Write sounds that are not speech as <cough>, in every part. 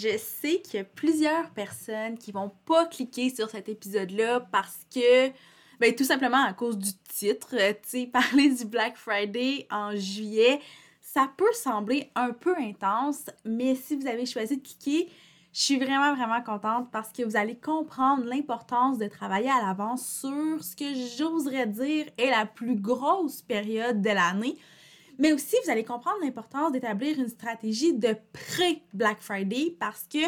Je sais qu'il y a plusieurs personnes qui vont pas cliquer sur cet épisode-là parce que, ben, tout simplement à cause du titre, tu sais, <laughs> parler du Black Friday en juillet, ça peut sembler un peu intense, mais si vous avez choisi de cliquer, je suis vraiment, vraiment contente parce que vous allez comprendre l'importance de travailler à l'avance sur ce que j'oserais dire est la plus grosse période de l'année. Mais aussi, vous allez comprendre l'importance d'établir une stratégie de pré-Black Friday parce que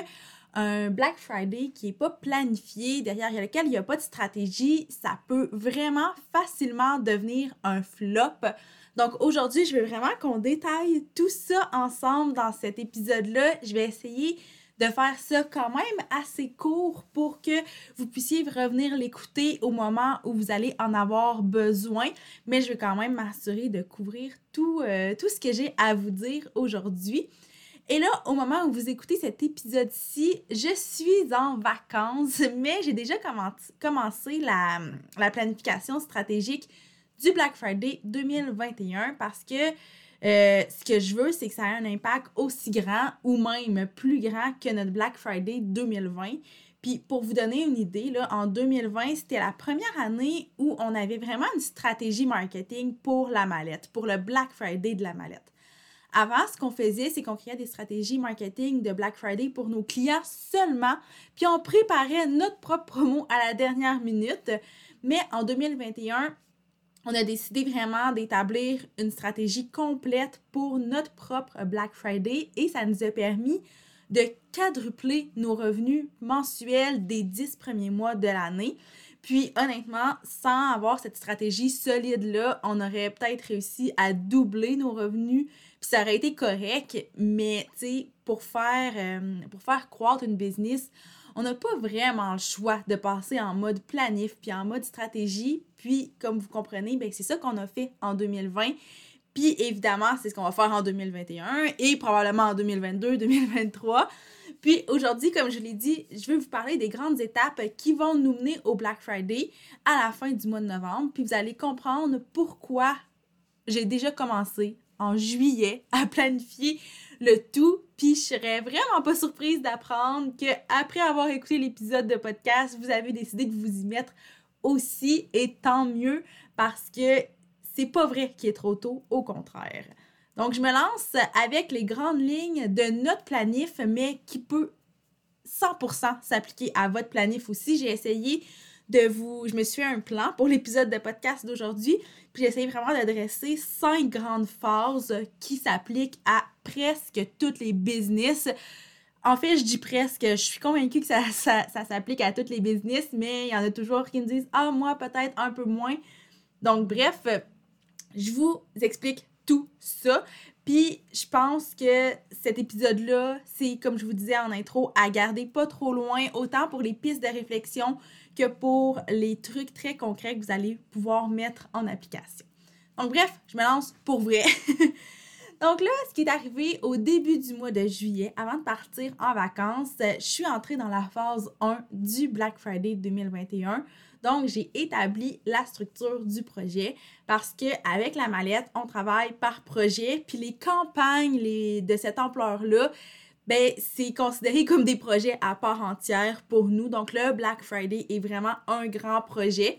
un Black Friday qui n'est pas planifié, derrière lequel il n'y a pas de stratégie, ça peut vraiment facilement devenir un flop. Donc aujourd'hui, je veux vraiment qu'on détaille tout ça ensemble dans cet épisode-là. Je vais essayer de faire ça quand même assez court pour que vous puissiez revenir l'écouter au moment où vous allez en avoir besoin. Mais je vais quand même m'assurer de couvrir tout, euh, tout ce que j'ai à vous dire aujourd'hui. Et là, au moment où vous écoutez cet épisode-ci, je suis en vacances, <laughs> mais j'ai déjà commencé la planification stratégique du Black Friday 2021 parce que euh, ce que je veux, c'est que ça ait un impact aussi grand ou même plus grand que notre Black Friday 2020. Puis pour vous donner une idée, là, en 2020, c'était la première année où on avait vraiment une stratégie marketing pour la mallette, pour le Black Friday de la mallette. Avant, ce qu'on faisait, c'est qu'on créait des stratégies marketing de Black Friday pour nos clients seulement, puis on préparait notre propre promo à la dernière minute. Mais en 2021, on a décidé vraiment d'établir une stratégie complète pour notre propre Black Friday et ça nous a permis de quadrupler nos revenus mensuels des dix premiers mois de l'année. Puis honnêtement, sans avoir cette stratégie solide-là, on aurait peut-être réussi à doubler nos revenus, puis ça aurait été correct, mais tu sais, pour faire, euh, pour faire croître une business, on n'a pas vraiment le choix de passer en mode planif puis en mode stratégie. Puis, comme vous comprenez, ben, c'est ça qu'on a fait en 2020. Puis, évidemment, c'est ce qu'on va faire en 2021 et probablement en 2022, 2023. Puis aujourd'hui, comme je l'ai dit, je vais vous parler des grandes étapes qui vont nous mener au Black Friday à la fin du mois de novembre. Puis vous allez comprendre pourquoi j'ai déjà commencé en juillet à planifier le tout. Puis je serais vraiment pas surprise d'apprendre que après avoir écouté l'épisode de podcast, vous avez décidé de vous y mettre aussi et tant mieux parce que c'est pas vrai qu'il est trop tôt, au contraire. Donc je me lance avec les grandes lignes de notre planif mais qui peut 100% s'appliquer à votre planif aussi. J'ai essayé de vous. Je me suis fait un plan pour l'épisode de podcast d'aujourd'hui. Puis j'ai essayé vraiment d'adresser cinq grandes phases qui s'appliquent à presque toutes les business. En fait, je dis presque, je suis convaincue que ça, s'applique à toutes les business, mais il y en a toujours qui me disent Ah, moi, peut-être un peu moins. Donc, bref, je vous explique tout ça. Puis, je pense que cet épisode-là, c'est, comme je vous disais en intro, à garder pas trop loin, autant pour les pistes de réflexion que pour les trucs très concrets que vous allez pouvoir mettre en application. Donc, bref, je me lance pour vrai. <laughs> Donc là, ce qui est arrivé au début du mois de juillet, avant de partir en vacances, je suis entrée dans la phase 1 du Black Friday 2021. Donc, j'ai établi la structure du projet parce que avec la mallette, on travaille par projet, puis les campagnes les, de cette ampleur-là, ben, c'est considéré comme des projets à part entière pour nous. Donc, le Black Friday est vraiment un grand projet.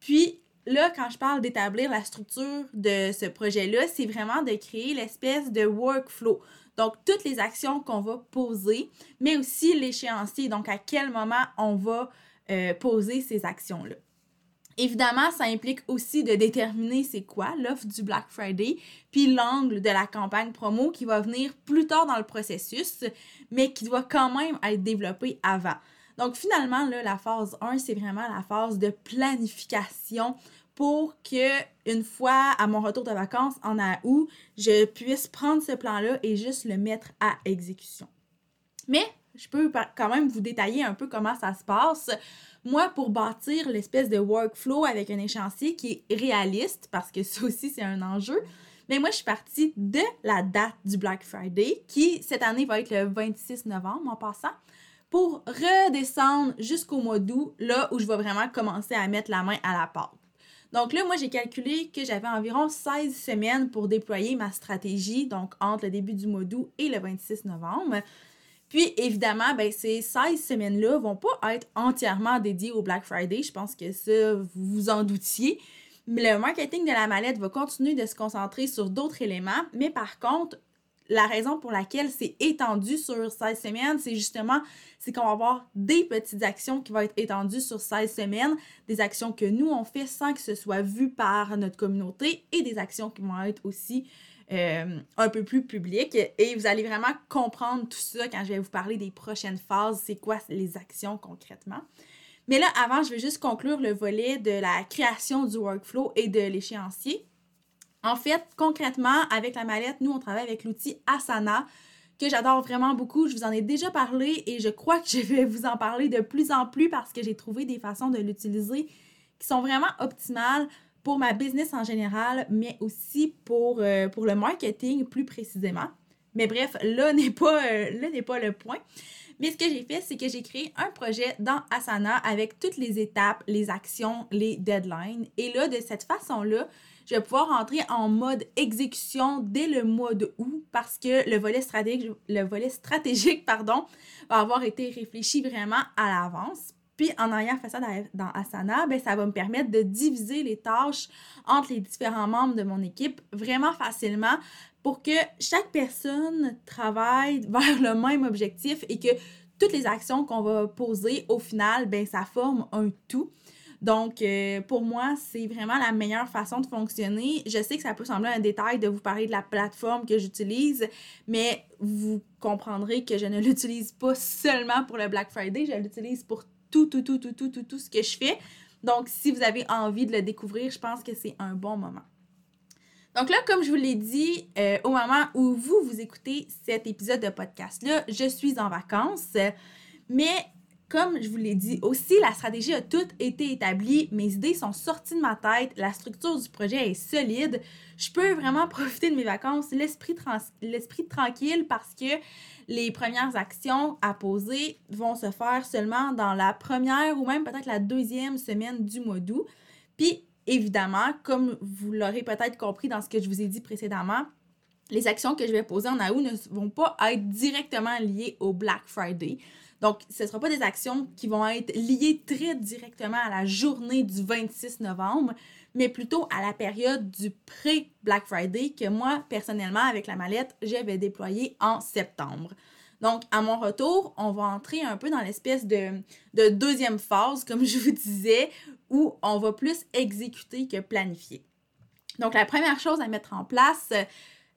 Puis, là, quand je parle d'établir la structure de ce projet-là, c'est vraiment de créer l'espèce de workflow. Donc, toutes les actions qu'on va poser, mais aussi l'échéancier, donc à quel moment on va euh, poser ces actions-là. Évidemment, ça implique aussi de déterminer c'est quoi l'offre du Black Friday, puis l'angle de la campagne promo qui va venir plus tard dans le processus, mais qui doit quand même être développé avant. Donc finalement, là, la phase 1, c'est vraiment la phase de planification pour que une fois à mon retour de vacances en août, je puisse prendre ce plan-là et juste le mettre à exécution. Mais je peux quand même vous détailler un peu comment ça se passe. Moi, pour bâtir l'espèce de workflow avec un échéancier qui est réaliste, parce que ça aussi, c'est un enjeu, mais moi, je suis partie de la date du Black Friday, qui cette année va être le 26 novembre en passant, pour redescendre jusqu'au mois d'août, là où je vais vraiment commencer à mettre la main à la pâte. Donc là, moi, j'ai calculé que j'avais environ 16 semaines pour déployer ma stratégie, donc entre le début du mois d'août et le 26 novembre. Puis, évidemment, ben, ces 16 semaines-là vont pas être entièrement dédiées au Black Friday. Je pense que ça, vous vous en doutiez. Mais le marketing de la mallette va continuer de se concentrer sur d'autres éléments. Mais par contre, la raison pour laquelle c'est étendu sur 16 semaines, c'est justement c'est qu'on va avoir des petites actions qui vont être étendues sur 16 semaines, des actions que nous on fait sans que ce soit vu par notre communauté et des actions qui vont être aussi euh, un peu plus publiques. Et vous allez vraiment comprendre tout ça quand je vais vous parler des prochaines phases, c'est quoi les actions concrètement. Mais là, avant, je vais juste conclure le volet de la création du workflow et de l'échéancier. En fait, concrètement, avec la mallette, nous, on travaille avec l'outil Asana, que j'adore vraiment beaucoup. Je vous en ai déjà parlé et je crois que je vais vous en parler de plus en plus parce que j'ai trouvé des façons de l'utiliser qui sont vraiment optimales pour ma business en général, mais aussi pour, euh, le marketing plus précisément. Mais bref, là n'est pas, euh, n'est pas le point. Mais ce que j'ai fait, c'est que j'ai créé un projet dans Asana avec toutes les étapes, les actions, les deadlines. Et là, de cette façon-là, je vais pouvoir entrer en mode exécution dès le mois de août parce que le volet stratégique, le va avoir été réfléchi vraiment à l'avance. Puis en ayant fait ça dans, Asana, ben, ça va me permettre de diviser les tâches entre les différents membres de mon équipe vraiment facilement pour que chaque personne travaille vers le même objectif et que toutes les actions qu'on va poser au final, ben, ça forme un tout. Donc, euh, pour moi, c'est vraiment la meilleure façon de fonctionner. Je sais que ça peut sembler un détail de vous parler de la plateforme que j'utilise, mais vous comprendrez que je ne <laughs> l'utilise pas seulement pour le Black Friday, je l'utilise pour tout, tout, tout, tout, tout, tout, tout ce que je fais. Donc, si vous avez envie de le découvrir, je pense que c'est un bon moment. Donc là, comme je vous l'ai dit, euh, au moment où vous, vous écoutez cet épisode de podcast-là, je suis en vacances. Mais comme je vous l'ai dit aussi, la stratégie a toute été établie, mes idées sont sorties de ma tête, la structure du projet est solide. Je peux vraiment <laughs> profiter de mes vacances, l'esprit, l'esprit tranquille parce que les premières actions à poser vont se faire seulement dans la première ou même peut-être la deuxième semaine du mois d'août. Puis évidemment, comme vous l'aurez peut-être compris dans ce que je vous ai dit précédemment, les actions que je vais poser en août ne vont pas être directement liées au Black Friday. Donc, ce ne sera pas des actions qui vont être liées très directement à la journée du 26 novembre, mais plutôt à la période du pré-Black Friday que moi, personnellement, avec la mallette, je vais déployer en septembre. Donc, à mon retour, on va entrer un peu dans l'espèce de deuxième phase, comme je vous disais, où on va plus exécuter que planifier. Donc, la première chose à mettre en place,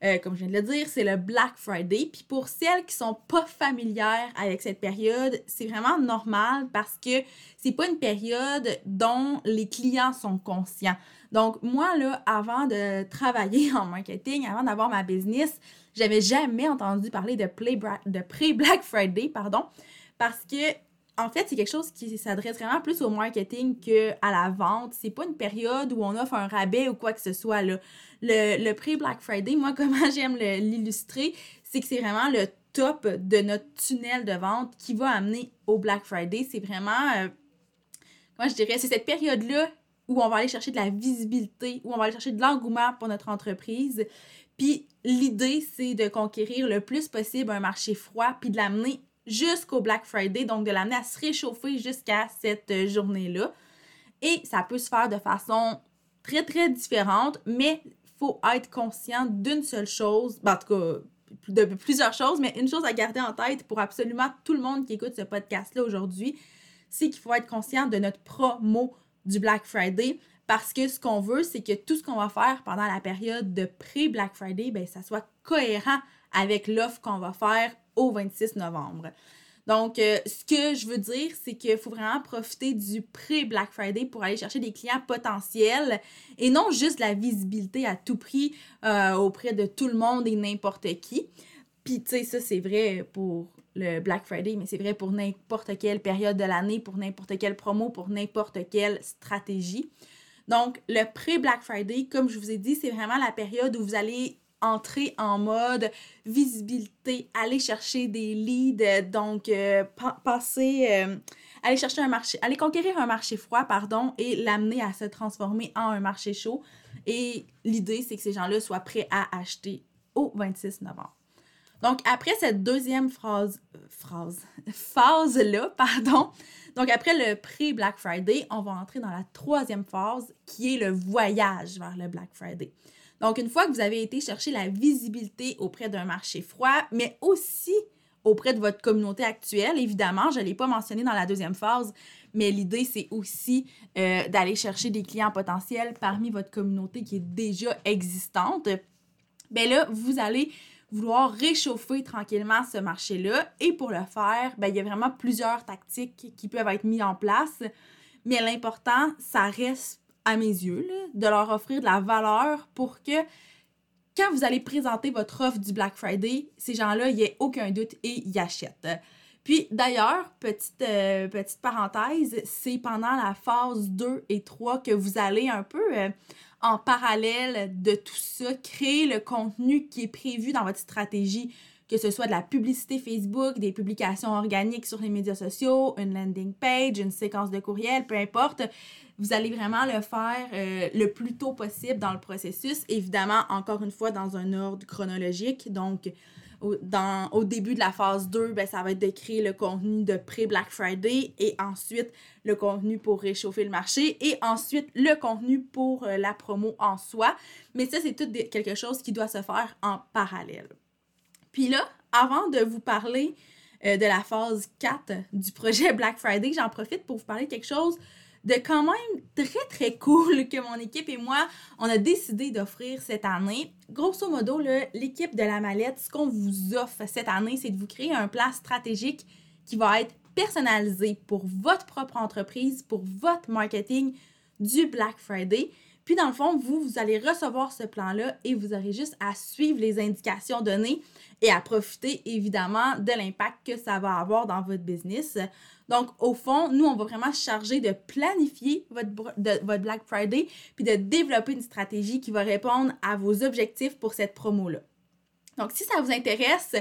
euh, comme je viens de le dire, c'est le Black Friday. Puis pour celles qui sont pas familières avec cette période, c'est vraiment normal parce que c'est pas une période dont les clients sont conscients. Donc moi là, avant de travailler <laughs> en marketing, avant d'avoir ma business, j'avais jamais entendu parler de, de pré-Black Friday, pardon, parce que en fait, c'est quelque chose qui s'adresse vraiment plus au marketing qu'à la vente. C'est pas une période où on offre un rabais ou quoi que ce soit. Le, le pré-Black Friday, moi, <laughs> comment j'aime l'illustrer, c'est que c'est vraiment le top de notre tunnel de vente qui va amener au Black Friday. C'est vraiment, euh, moi je dirais, c'est cette période-là où on va aller chercher de la visibilité, où on va aller chercher de l'engouement pour notre entreprise. Puis l'idée, c'est de conquérir le plus possible un marché froid, puis de l'amener jusqu'au Black Friday, donc de l'amener à se réchauffer jusqu'à cette euh, journée-là. Et ça peut se faire de façon très, très différente, mais il faut être conscient d'une seule chose, ben, en tout cas, de plusieurs choses, mais une chose à garder en tête pour absolument tout le monde qui écoute ce podcast-là aujourd'hui, c'est qu'il faut être conscient de notre promo du Black Friday parce que ce qu'on veut, c'est que tout ce qu'on va faire pendant la période de pré-Black Friday, ben, ça soit cohérent avec l'offre qu'on va faire au 26 novembre. Donc, euh, ce que je veux dire, c'est qu'il faut vraiment profiter du pré-Black Friday pour aller chercher des clients potentiels et non juste la visibilité à tout prix euh, auprès de tout le monde et n'importe qui. Puis, tu sais, ça, c'est vrai pour le Black Friday, mais c'est vrai pour n'importe quelle période de l'année, pour n'importe quelle promo, pour n'importe quelle stratégie. Donc, le pré-Black Friday, comme je vous ai dit, c'est vraiment la période où vous allez entrer en mode visibilité, aller chercher des leads, donc euh, passer, euh, aller chercher un marché, aller conquérir un marché froid, pardon, et l'amener à se transformer en un marché chaud. Et l'idée, c'est que ces gens-là soient prêts à acheter au 26 novembre. Donc, après cette deuxième phrase, phrase, <laughs> phase-là, pardon, donc après le pré-Black Friday, on va entrer dans la troisième phase qui est le voyage vers le Black Friday. Donc, une fois que vous avez été chercher la visibilité auprès d'un marché froid, mais aussi auprès de votre communauté actuelle, évidemment, je ne l'ai pas mentionné dans la deuxième phase, mais l'idée, c'est aussi euh, d'aller chercher des clients potentiels parmi votre communauté qui est déjà existante. Bien là, vous allez vouloir réchauffer tranquillement ce marché-là. Et pour le faire, bien, il y a vraiment plusieurs tactiques qui peuvent être mises en place. Mais l'important, ça reste à mes yeux, de leur offrir de la valeur pour que quand vous allez présenter votre offre du Black Friday, ces gens-là, il n'y ait aucun doute et y achètent. Puis d'ailleurs, petite, euh, petite parenthèse, c'est pendant la phase 2 et 3 que vous allez un peu euh, en parallèle de tout ça créer le contenu qui est prévu dans votre stratégie, que ce soit de la publicité Facebook, des publications organiques sur les médias sociaux, une landing page, une séquence de courriel, peu importe vous allez vraiment le faire euh, le plus tôt possible dans le processus. Évidemment, encore une fois, dans un ordre chronologique. Donc, au, début de la phase 2, ben, ça va être de créer le contenu de pré-Black Friday et ensuite le contenu pour réchauffer le marché et ensuite le contenu pour euh, la promo en soi. Mais ça, c'est tout quelque chose qui doit se faire en parallèle. Puis là, avant de vous parler euh, de la phase 4 du projet <laughs> Black Friday, j'en profite pour vous parler de quelque chose de quand même très très cool <laughs> que mon équipe et moi, on a décidé d'offrir cette année. Grosso modo, l'équipe de la mallette, ce qu'on vous offre cette année, c'est de vous créer un plan stratégique qui va être personnalisé pour votre propre entreprise, pour votre marketing du Black Friday. Puis dans le fond, vous, vous allez recevoir ce plan-là et vous aurez juste à suivre les indications données et à profiter évidemment de l'impact que ça va avoir dans votre business. Donc, au fond, nous, on va vraiment se charger de planifier votre, votre Black Friday puis de développer une stratégie qui va répondre à vos objectifs pour cette promo-là. Donc, si ça vous intéresse,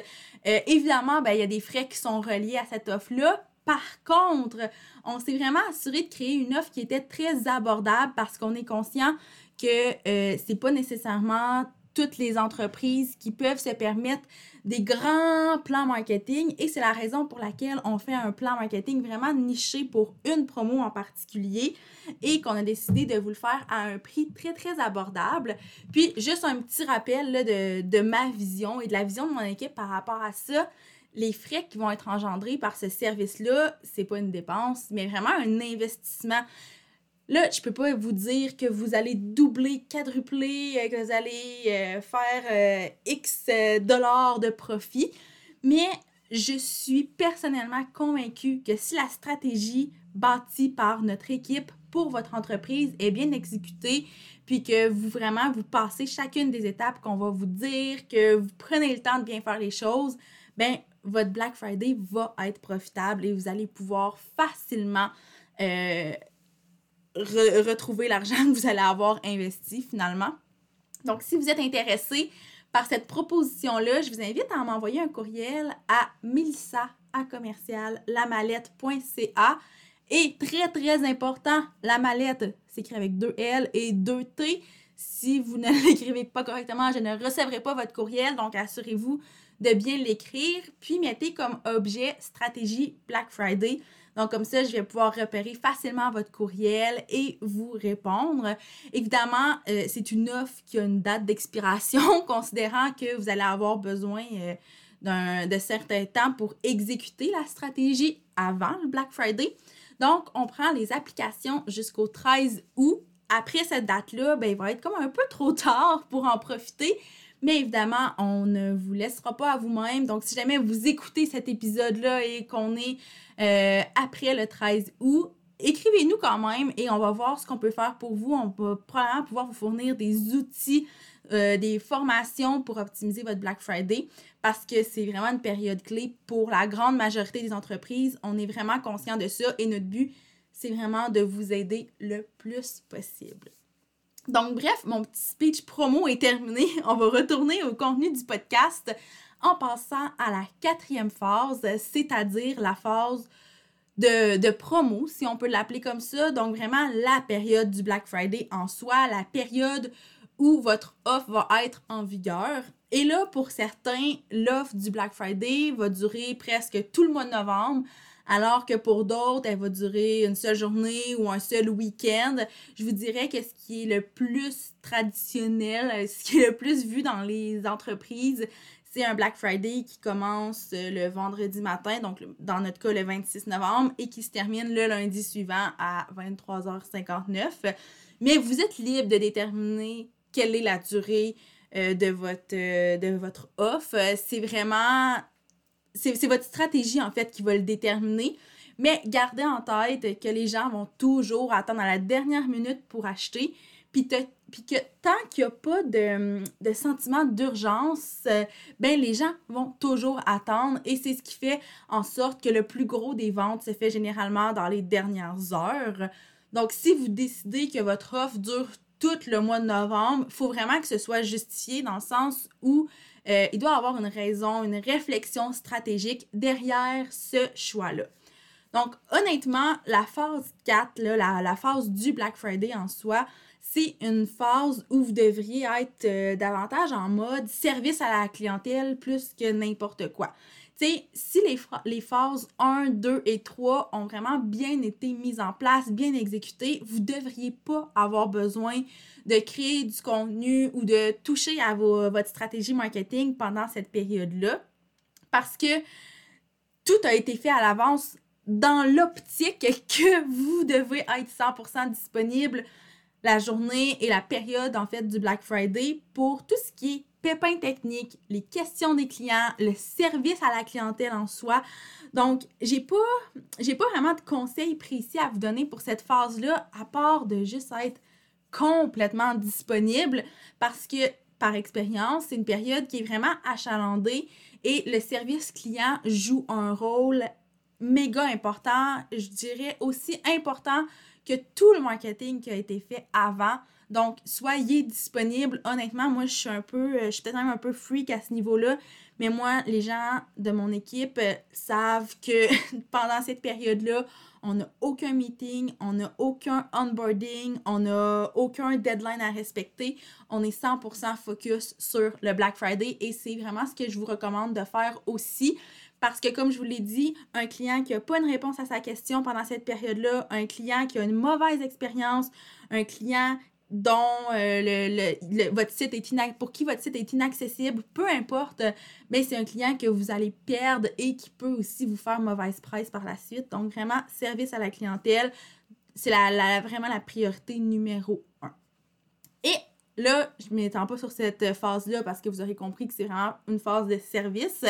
euh, évidemment, ben, il y a des frais qui sont reliés à cette offre-là. Par contre, on s'est vraiment assuré de créer une offre qui était très abordable parce qu'on est conscient que euh, c'est pas nécessairement toutes les entreprises qui peuvent se permettre des grands plans marketing et c'est la raison pour laquelle on fait un plan marketing vraiment niché pour une promo en particulier et qu'on a décidé de vous le faire à un prix très très abordable. Puis juste un petit rappel de, de ma vision et de la vision de mon équipe par rapport à ça les frais qui vont être engendrés par ce service-là, c'est pas une dépense, mais vraiment un investissement. Là, je peux pas vous dire que vous allez doubler, quadrupler, euh, que vous allez euh, faire euh, X dollars de profit, mais je suis personnellement convaincue que si la stratégie bâtie par notre équipe pour votre entreprise est bien exécutée, puis que vous vraiment vous passez chacune des étapes qu'on va vous dire, que vous prenez le temps de bien faire les choses, ben votre Black Friday va être profitable et vous allez pouvoir facilement retrouver l'argent que vous allez avoir investi finalement. Donc, si vous êtes intéressé par cette proposition-là, je vous invite à m'envoyer un courriel à melissa Et très, très important, la mallette s'écrit avec deux L et deux T. Si vous ne <laughs> l'écrivez pas correctement, je ne recevrai pas votre courriel. Donc, assurez-vous de bien l'écrire. Puis, mettez comme objet stratégie Black Friday. Donc, comme ça, je vais pouvoir repérer facilement votre courriel et vous répondre. Évidemment, euh, c'est une offre qui a une date d'expiration, <laughs> considérant que vous allez avoir besoin euh, de certains temps pour exécuter la stratégie avant le Black Friday. Donc, on prend les applications jusqu'au 13 août. Après cette date-là, ben, il va être comme un peu trop tard pour en profiter. Mais évidemment, on ne vous laissera pas à vous-même. Donc, si jamais vous écoutez cet épisode-là et qu'on est euh, après le 13 août, écrivez-nous quand même et on va voir ce qu'on peut faire pour vous. On va probablement pouvoir vous fournir des outils euh, des formations pour optimiser votre Black Friday parce que c'est vraiment une période clé pour la grande majorité des entreprises. On est vraiment conscient de ça et notre but, c'est vraiment de vous aider le plus possible. Donc, bref, mon petit speech promo est terminé. <laughs> On va retourner au contenu du podcast en passant à la quatrième phase, c'est-à-dire la phase de, promo, si on peut l'appeler comme ça. Donc, vraiment la période du Black Friday en soi, la période où votre offre va être en vigueur. Et là, pour certains, l'offre du Black Friday va durer presque tout le mois de novembre, alors que pour d'autres, elle va durer une seule journée ou un seul week-end. Je vous dirais que ce qui est le plus traditionnel, ce qui est le plus vu dans les entreprises, c'est un Black Friday qui commence le vendredi matin, donc dans notre cas le 26 novembre, et qui se termine le lundi suivant à 23h59. Mais vous êtes libre de déterminer quelle est la durée euh, de, votre, euh, de votre offre. C'est vraiment. C'est votre stratégie, en fait, qui va le déterminer. Mais gardez en tête que les gens vont toujours attendre à la dernière minute pour acheter. Puis, que tant qu'il n'y a pas de, de sentiment d'urgence, euh, ben les gens vont toujours attendre. Et c'est ce qui fait en sorte que le plus gros des ventes se fait généralement dans les dernières heures. Donc, si vous décidez que votre offre dure tout le mois de novembre, il faut vraiment que ce soit justifié dans le sens où euh, il doit avoir une raison, une réflexion stratégique derrière ce choix-là. Donc, honnêtement, la phase 4, la, la, phase du Black Friday en soi, c'est une phase où vous devriez être euh, davantage en mode service à la clientèle plus que n'importe quoi si les, les phases 1, 2 et 3 ont vraiment bien été mises en place, bien exécutées, vous ne devriez pas avoir besoin de créer du contenu ou de toucher à votre stratégie marketing pendant cette période-là. Parce que tout a été fait à l'avance dans l'optique que vous devez être 100% disponible la journée et la période en fait du Black Friday pour tout ce qui est pépins techniques, les questions des clients, le service à la clientèle en soi. Donc, j'ai pas, j'ai pas vraiment de conseils précis à vous donner pour cette phase-là, à part de juste être complètement disponible parce que, par expérience, c'est une période qui est vraiment achalandée et le service client joue un rôle méga important, je dirais aussi important que tout le marketing qui a été fait avant. Donc, soyez disponible. Honnêtement, moi, je suis un peu, euh, je suis peut-être même un peu freak à ce niveau-là. Mais moi, les gens de mon équipe euh, savent que <laughs> pendant cette période-là, on n'a aucun meeting, on n'a aucun onboarding, on n'a aucun deadline à respecter. On est 100% focus sur le Black Friday et c'est vraiment ce que je vous recommande de faire aussi. Parce que, comme je vous l'ai dit, un client qui n'a pas une réponse à sa question pendant cette période-là, un client qui a une mauvaise expérience, un client dont euh, le, votre site est pour qui votre site est inaccessible, peu importe, mais c'est un client que vous allez perdre et qui peut aussi vous faire mauvaise presse par la suite. Donc vraiment, service à la clientèle, c'est la, vraiment la priorité numéro un. Et là, je ne m'étends pas sur cette phase-là parce que vous aurez compris que c'est vraiment une phase de service.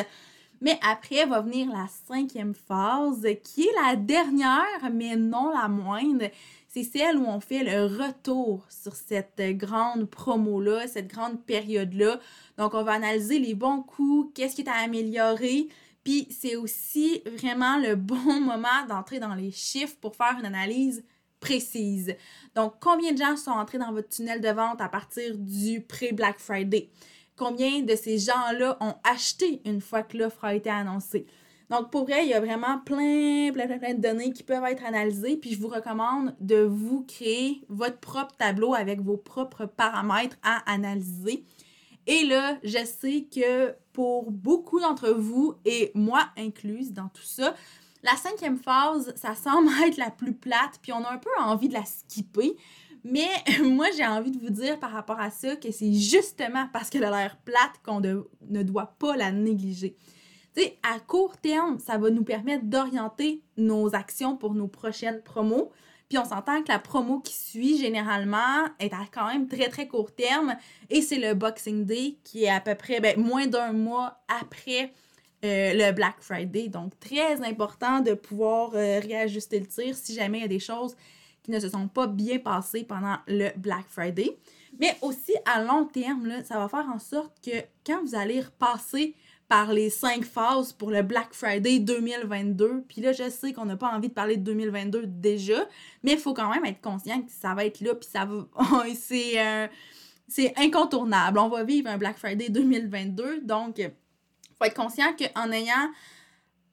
Mais après va venir la cinquième phase, qui est la dernière, mais non la moindre, c'est celle où on fait le retour sur cette grande promo-là, cette grande période-là. Donc, on va analyser les bons coups, qu'est-ce qui est à améliorer. Puis, c'est aussi vraiment le bon <laughs> moment d'entrer dans les chiffres pour faire une analyse précise. Donc, combien de gens sont entrés dans votre tunnel de vente à partir du pré-Black Friday? Combien de ces gens-là ont acheté une fois que l'offre a été annoncée? Donc, pour vrai, il y a vraiment plein, plein, plein, de données qui peuvent être analysées. Puis, je vous recommande de vous créer votre propre tableau avec vos propres paramètres à analyser. Et là, je sais que pour beaucoup d'entre vous, et moi incluse dans tout ça, la cinquième phase, ça semble <laughs> être la plus plate, puis on a un peu envie de la skipper. Mais <laughs> moi, j'ai envie de vous dire par rapport à ça que c'est justement parce qu'elle a l'air plate qu'on ne doit pas la négliger à court terme, ça va nous permettre d'orienter nos actions pour nos prochaines promos. Puis on s'entend que la promo qui suit généralement est à quand même très très court terme et c'est le Boxing Day qui est à peu près ben, moins d'un mois après euh, le Black Friday. Donc très important de pouvoir euh, réajuster le tir si jamais il y a des choses qui ne se sont pas bien passées pendant le Black Friday. Mais aussi, à long terme, là, ça va faire en sorte que quand vous allez repasser par les cinq phases pour le Black Friday 2022. Puis là, je sais qu'on n'a pas envie de parler de 2022 déjà, mais il faut quand même être conscient que ça va être là, puis ça va... <laughs> c'est, euh, c'est incontournable. On va vivre un Black Friday 2022, donc il faut être conscient qu'en ayant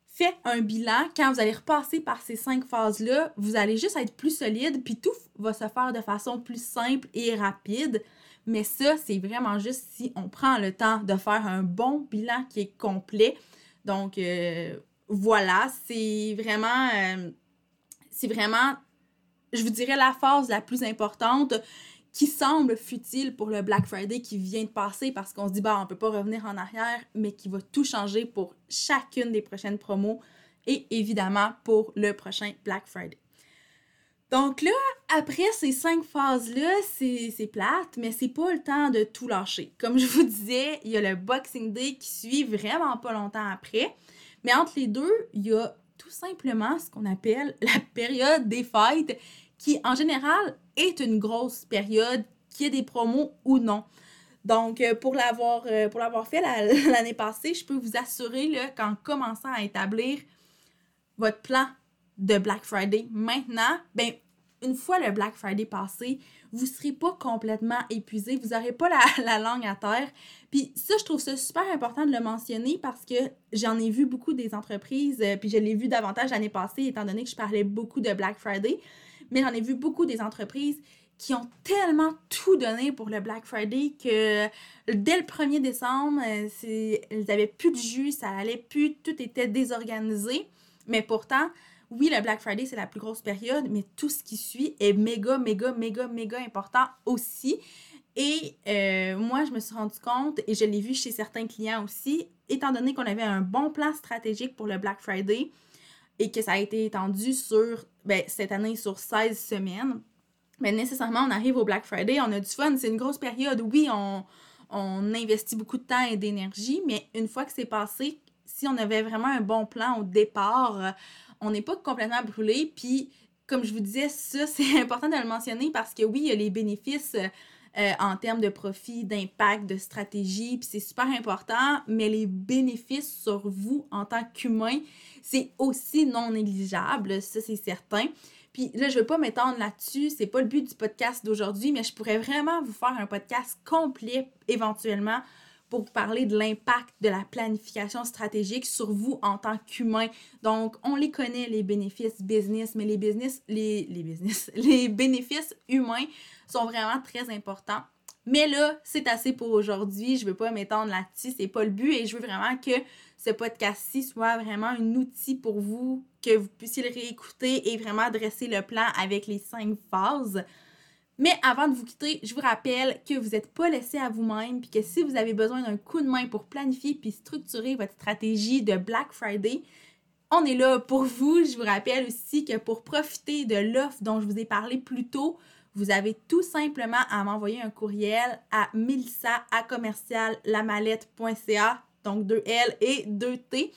fait un bilan, quand vous allez repasser par ces cinq phases-là, vous allez juste être plus solide, puis tout va se faire de façon plus simple et rapide. Mais ça, c'est vraiment juste si on prend le temps de faire un bon bilan qui est complet. Donc, euh, voilà, c'est vraiment, euh, c'est vraiment, je vous dirais, la phase la plus importante qui semble futile pour le Black Friday qui vient de passer parce qu'on se dit, bah, on peut pas revenir en arrière, mais qui va tout changer pour chacune des prochaines promos et évidemment pour le prochain Black Friday. Donc là, après ces cinq phases-là, c'est plate, mais c'est pas le temps de tout lâcher. Comme je vous disais, il y a le Boxing Day qui suit vraiment pas longtemps après. Mais entre les deux, il y a tout simplement ce qu'on appelle <laughs> la période des fêtes, qui en général est une grosse période, qui ait des promos ou non. Donc, euh, euh, pour l'avoir fait <laughs> l'année passée, je peux vous assurer qu'en commençant à établir votre plan de Black Friday. Maintenant, ben, une fois le Black Friday passé, vous ne serez pas complètement épuisé, vous n'aurez pas la, <laughs> la, langue à terre. Puis ça, je trouve ça super important de le mentionner parce que j'en ai vu beaucoup des entreprises, euh, puis je l'ai vu davantage l'année passée, étant donné que je parlais beaucoup de Black Friday, mais j'en ai vu beaucoup des entreprises qui ont tellement tout donné pour le Black Friday que dès le 1er décembre, euh, ils n'avaient plus de jus, ça allait plus, tout était désorganisé. Mais pourtant, oui, le Black Friday, c'est la plus grosse période, mais tout ce qui suit est méga, méga, méga, méga important aussi. Et euh, moi, je me suis rendu compte, et je l'ai vu chez certains clients aussi, étant donné qu'on avait un bon plan stratégique pour le Black Friday et que ça a été étendu sur, ben, cette année, sur 16 semaines, mais ben, nécessairement, on arrive au Black Friday, on a du fun, c'est une grosse période. Oui, on, on investit beaucoup de temps et d'énergie, mais une fois que c'est passé, si on avait vraiment un bon plan au départ, on n'est pas complètement brûlé. Puis, comme je vous disais, ça, <laughs> c'est important de le mentionner parce que oui, il y a les bénéfices euh, en termes de profit, d'impact, de stratégie, puis c'est super important, mais les bénéfices sur vous en tant qu'humain, c'est aussi non négligeable, ça c'est certain. Puis là, je ne veux pas m'étendre là-dessus, c'est pas le but du podcast d'aujourd'hui, mais je pourrais vraiment vous faire un podcast complet éventuellement pour parler de l'impact de la planification stratégique sur vous en tant qu'humain. Donc, on les connaît, les bénéfices business, mais les business, les, les business, <laughs> les bénéfices humains sont vraiment très importants. Mais là, c'est assez pour aujourd'hui. Je ne veux pas m'étendre là-dessus, c'est pas le but et je veux vraiment que ce podcast-ci soit vraiment un outil pour vous, que vous puissiez le réécouter et vraiment dresser le plan avec les cinq phases. Mais avant de vous quitter, je vous rappelle que vous n'êtes pas laissé à vous-même, puis que si vous avez besoin d'un coup de main pour planifier puis structurer votre stratégie de Black Friday, on est là pour vous. Je vous rappelle aussi que pour profiter de l'offre dont je vous ai parlé plus tôt, vous avez tout simplement à m'envoyer un courriel à melissa à donc 2 L et 2 T.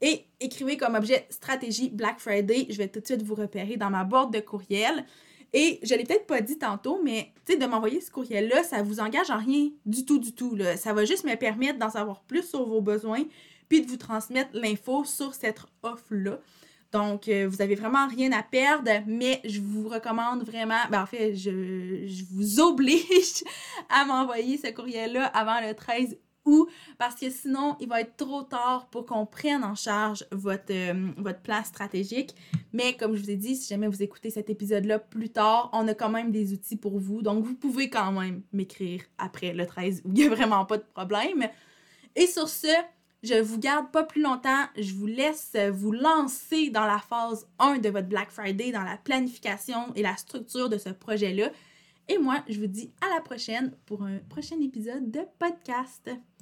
Et écrivez comme objet stratégie Black Friday. Je vais tout de suite vous repérer dans ma boîte de courriel. Et je l'ai peut-être pas dit tantôt, mais de m'envoyer ce courriel-là, ça vous engage en rien du tout, du tout. Ça va juste me permettre d'en savoir plus sur vos besoins, puis de vous transmettre l'info sur cette offre-là. Donc, euh, vous avez vraiment rien à perdre, mais je vous recommande vraiment, ben en fait, je, je vous oblige <laughs> à m'envoyer ce courriel-là avant le 13 ou parce que sinon, il va être trop tard pour qu'on prenne en charge votre, euh, plan stratégique. Mais comme je vous ai dit, si jamais vous écoutez cet épisode-là plus tard, on a quand même des outils pour vous. Donc, vous pouvez quand même m'écrire après le 13 où il n'y a vraiment pas de problème. Et sur ce, je vous garde pas plus longtemps. Je vous laisse vous lancer dans la phase 1 de votre Black Friday, dans la planification et la structure de ce projet-là. Et moi, je vous dis à la prochaine pour un prochain épisode de podcast.